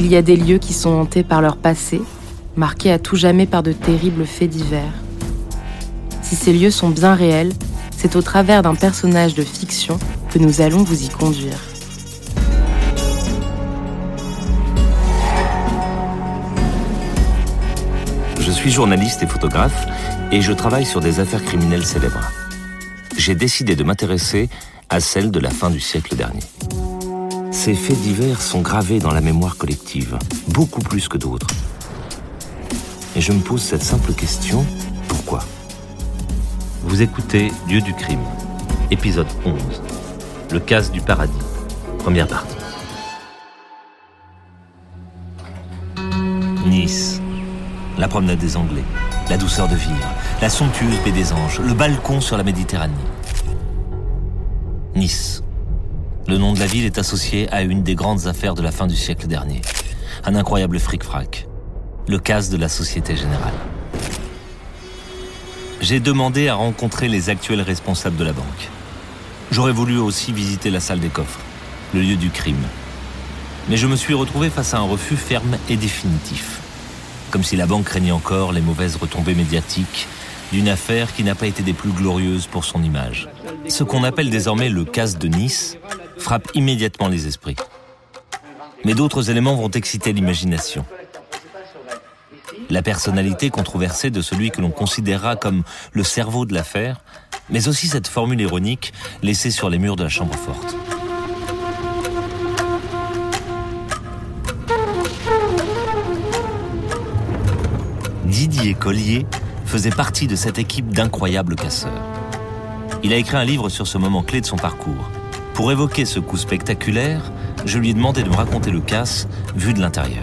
Il y a des lieux qui sont hantés par leur passé, marqués à tout jamais par de terribles faits divers. Si ces lieux sont bien réels, c'est au travers d'un personnage de fiction que nous allons vous y conduire. Je suis journaliste et photographe et je travaille sur des affaires criminelles célèbres. J'ai décidé de m'intéresser à celles de la fin du siècle dernier. Ces faits divers sont gravés dans la mémoire collective, beaucoup plus que d'autres. Et je me pose cette simple question, pourquoi? Vous écoutez Dieu du crime, épisode 11, le casse du paradis, première partie. Nice, la promenade des Anglais, la douceur de vivre, la somptueuse baie des Anges, le balcon sur la Méditerranée. Nice. Le nom de la ville est associé à une des grandes affaires de la fin du siècle dernier. Un incroyable fric-frac. Le casse de la Société Générale. J'ai demandé à rencontrer les actuels responsables de la banque. J'aurais voulu aussi visiter la salle des coffres, le lieu du crime. Mais je me suis retrouvé face à un refus ferme et définitif comme si la banque craignait encore les mauvaises retombées médiatiques d'une affaire qui n'a pas été des plus glorieuses pour son image. Ce qu'on appelle désormais le casse de Nice frappe immédiatement les esprits. Mais d'autres éléments vont exciter l'imagination. La personnalité controversée de celui que l'on considérera comme le cerveau de l'affaire, mais aussi cette formule ironique laissée sur les murs de la chambre forte. Didier Collier faisait partie de cette équipe d'incroyables casseurs. Il a écrit un livre sur ce moment clé de son parcours. Pour évoquer ce coup spectaculaire, je lui ai demandé de me raconter le casse vu de l'intérieur.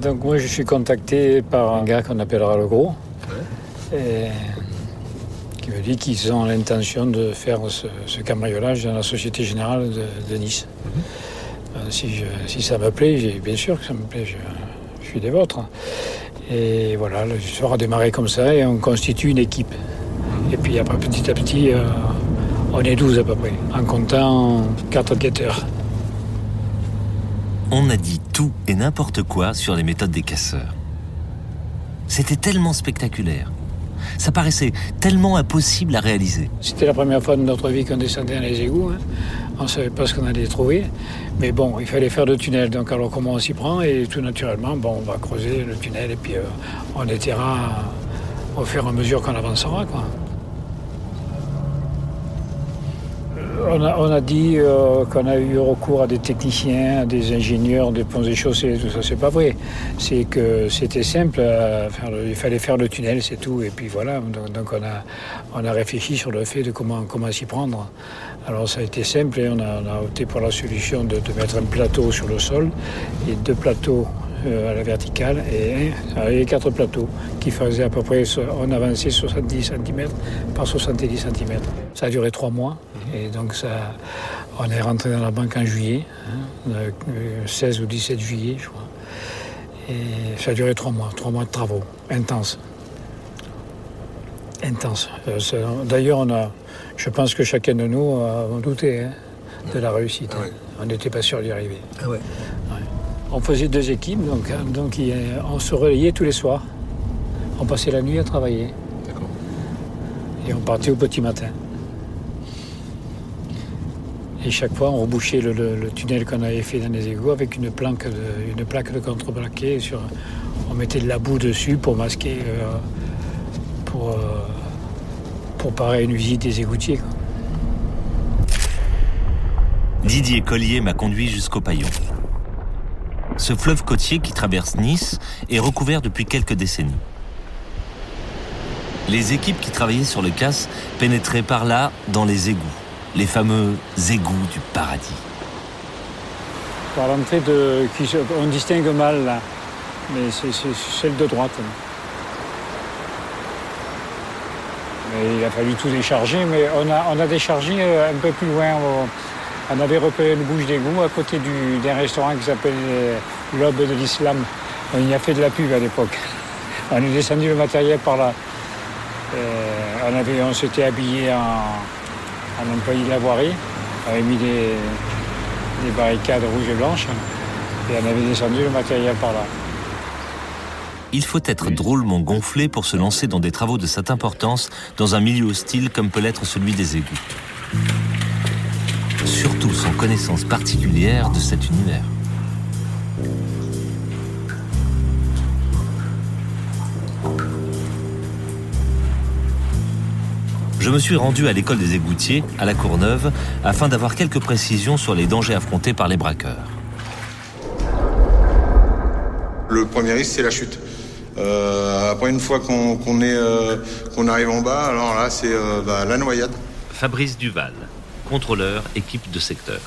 donc moi je suis contacté par un gars qu'on appellera le gros, qui me dit qu'ils ont l'intention de faire ce, cambriolage dans la Société Générale de, Nice. Mhm. Euh, si, si, ça me plaît, bien sûr que ça me plaît des vôtres. Et voilà, l'histoire a démarré comme ça et on constitue une équipe. Et puis après, petit à petit, euh, on est 12 à peu près, en comptant 4 enquêteurs. On a dit tout et n'importe quoi sur les méthodes des casseurs. C'était tellement spectaculaire. Ça paraissait tellement impossible à réaliser. C'était la première fois de notre vie qu'on descendait dans les égouts. Hein. On ne savait pas ce qu'on allait trouver. Mais bon, il fallait faire le tunnel. Donc alors comment on s'y prend? Et tout naturellement, bon, on va creuser le tunnel et puis euh, on étaiera au fur et à mesure qu'on avancera. Quoi. On a, dit euh, qu'on a eu recours à des techniciens, à des ingénieurs des ponts et chaussées, tout ça, c'est pas vrai. C'est que c'était simple, il fallait faire le tunnel, c'est tout. Et puis voilà, donc, on, a, on a réfléchi sur le fait de comment, comment s'y prendre. Alors ça a été simple et on a, opté pour la solution de, mettre un plateau sur le sol et deux plateaux euh, à la verticale et un, quatre plateaux qui faisaient à peu près, on avançait 70 cm par 70 cm. Ça a duré trois mois et donc ça, on est rentré dans la banque en juillet, 16 hein, ou 17 juillet je crois. Et ça a duré trois mois, trois mois de travaux intenses. Euh, d'ailleurs, on a, je pense que chacun de nous a douté hein, de la réussite. Ah on n'était pas sûr d'y arriver. Ah on faisait deux équipes, donc, hein, donc on se relayait tous les soirs. On passait la nuit à travailler. Et on partait au petit matin. Et chaque fois, on rebouchait le, tunnel qu'on avait fait dans les égouts avec une, planque de, une plaque de contreplaqué. Sur, on mettait de la boue dessus pour masquer, euh, pour, euh, pour parer une visite des égoutiers. Didier Collier m'a conduit jusqu'au Paillon. Ce fleuve côtier qui traverse Nice est recouvert depuis quelques décennies. Les équipes qui travaillaient sur le casse pénétraient par là dans les égouts, les fameux égouts du paradis. Par l'entrée de, on distingue mal là, mais c'est celle de droite. il a fallu tout décharger, mais on a, on a déchargé euh, un peu plus loin. On avait repéré une bouche d'égout à côté d'un restaurant qui s'appelle euh, l'Aube de l'Islam. On y a fait de la pub à l'époque. On est descendu le matériel par là. Euh, on, avait, on s'était habillé en, employé de la voirie. On avait mis des, des barricades rouges et blanches. Et on avait descendu le matériel par là. Il faut être drôlement gonflé pour se lancer dans des travaux de cette importance dans un milieu hostile comme peut l'être celui des égouts. Surtout sans connaissance particulière de cet univers. Je me suis rendu à l'école des égoutiers, à la Courneuve, afin d'avoir quelques précisions sur les dangers affrontés par les braqueurs. Le premier risque, c'est la chute. Euh, après, une fois qu'on euh, qu'on arrive en bas, alors là, c'est euh, bah, la noyade. Fabrice Duval, contrôleur, équipe de secteur.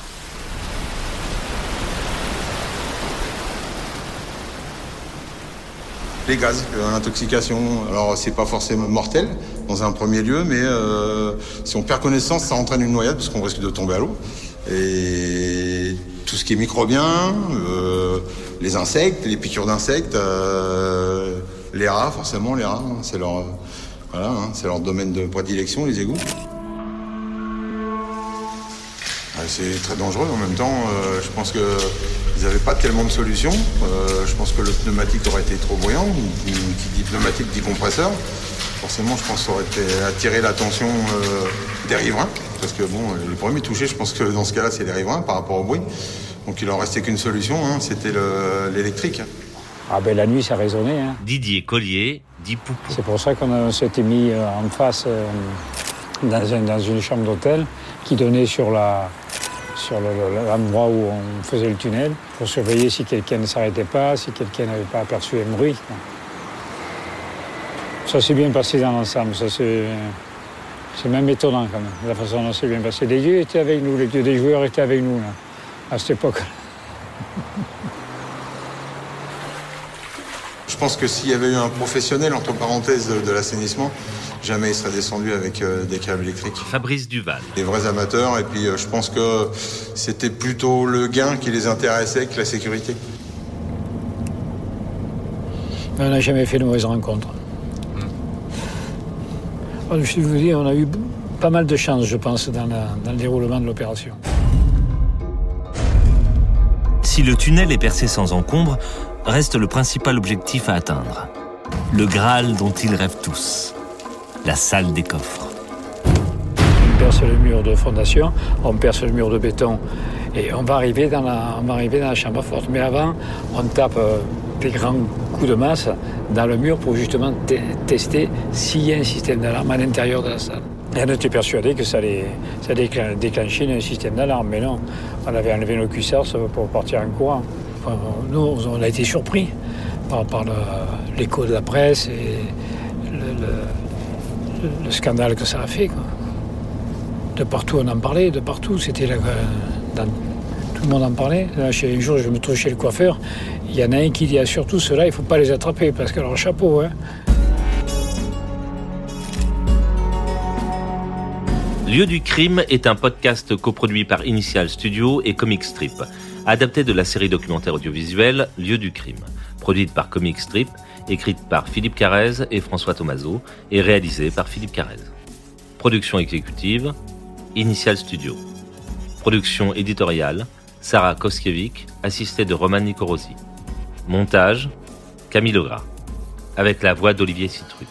Les gaz, l'intoxication, alors c'est pas forcément mortel dans un premier lieu, mais si on perd connaissance, ça entraîne une noyade parce qu'on risque de tomber à l'eau. Et tout ce qui est microbien, les insectes, les piqûres d'insectes, euh, les rats, forcément, les rats, hein, hein, c'est leur domaine de prédilection, les égouts. C'est très dangereux en même temps. Euh, je pense qu'ils n'avaient pas tellement de solutions. Euh, je pense que le pneumatique aurait été trop bruyant. Qui dit pneumatique dit compresseur. Forcément, je pense que ça aurait été attiré l'attention des riverains. Parce que bon, les premiers touchés, je pense que dans ce cas-là, c'est les riverains par rapport au bruit. Donc il en restait qu'une solution, hein, c'était l'électrique. Ah ben la nuit, ça résonnait. Hein. Didier Collier, dit Poupou. C'est pour ça qu'on s'était mis euh, en face euh, dans, une chambre d'hôtel qui donnait sur la sur l'endroit où on faisait le tunnel pour surveiller si quelqu'un ne s'arrêtait pas, si quelqu'un n'avait pas aperçu un bruit. Ça s'est bien passé dans l'ensemble. Ça c'est même étonnant quand même, la façon dont ça s'est bien passé. Les dieux étaient avec nous, les dieux des joueurs étaient avec nous. Là à cette époque. Je pense que s'il y avait eu un professionnel, entre parenthèses, de, l'assainissement, jamais il serait descendu avec euh, des câbles électriques. Fabrice Duval. Des vrais amateurs, et puis euh, je pense que c'était plutôt le gain qui les intéressait que la sécurité. On n'a jamais fait de mauvaises rencontres. Hmm. Je vous dis, on a eu pas mal de chance, je pense, dans le déroulement de l'opération. Si le tunnel est percé sans encombre, reste le principal objectif à atteindre. Le Graal dont ils rêvent tous. La salle des coffres. On perce le mur de fondation, on perce le mur de béton et on va arriver dans la, on va arriver dans la chambre forte. Mais avant, on tape euh, des grands coups de masse dans le mur pour justement tester s'il y a un système d'alarme à l'intérieur de la salle. Et on était persuadé que ça allait, ça déclencher un système d'alarme, mais non. On avait enlevé nos cuissards pour partir en courant. nous, on a été surpris par, l'écho de la presse et le, scandale que ça a fait. De partout, on en parlait, de partout. C'était là, tout le monde en parlait. un jour, je me trouve chez le coiffeur. Il y en a un qui dit ah, surtout ceux-là, il ne faut pas les attraper parce que leur chapeau. Hein. Lieu du crime est un podcast coproduit par Initial Studio et Comic Strip, adapté de la série documentaire audiovisuelle Lieu du crime, produite par Comic Strip, écrite par Philippe Carrez et François Tomaso et réalisée par Philippe Carrez. Production exécutive, Initial Studio. Production éditoriale, Sarah Koskiewicz, assistée de Roman Nicorosi. Montage, Camille Legras, avec la voix d'Olivier Citruc.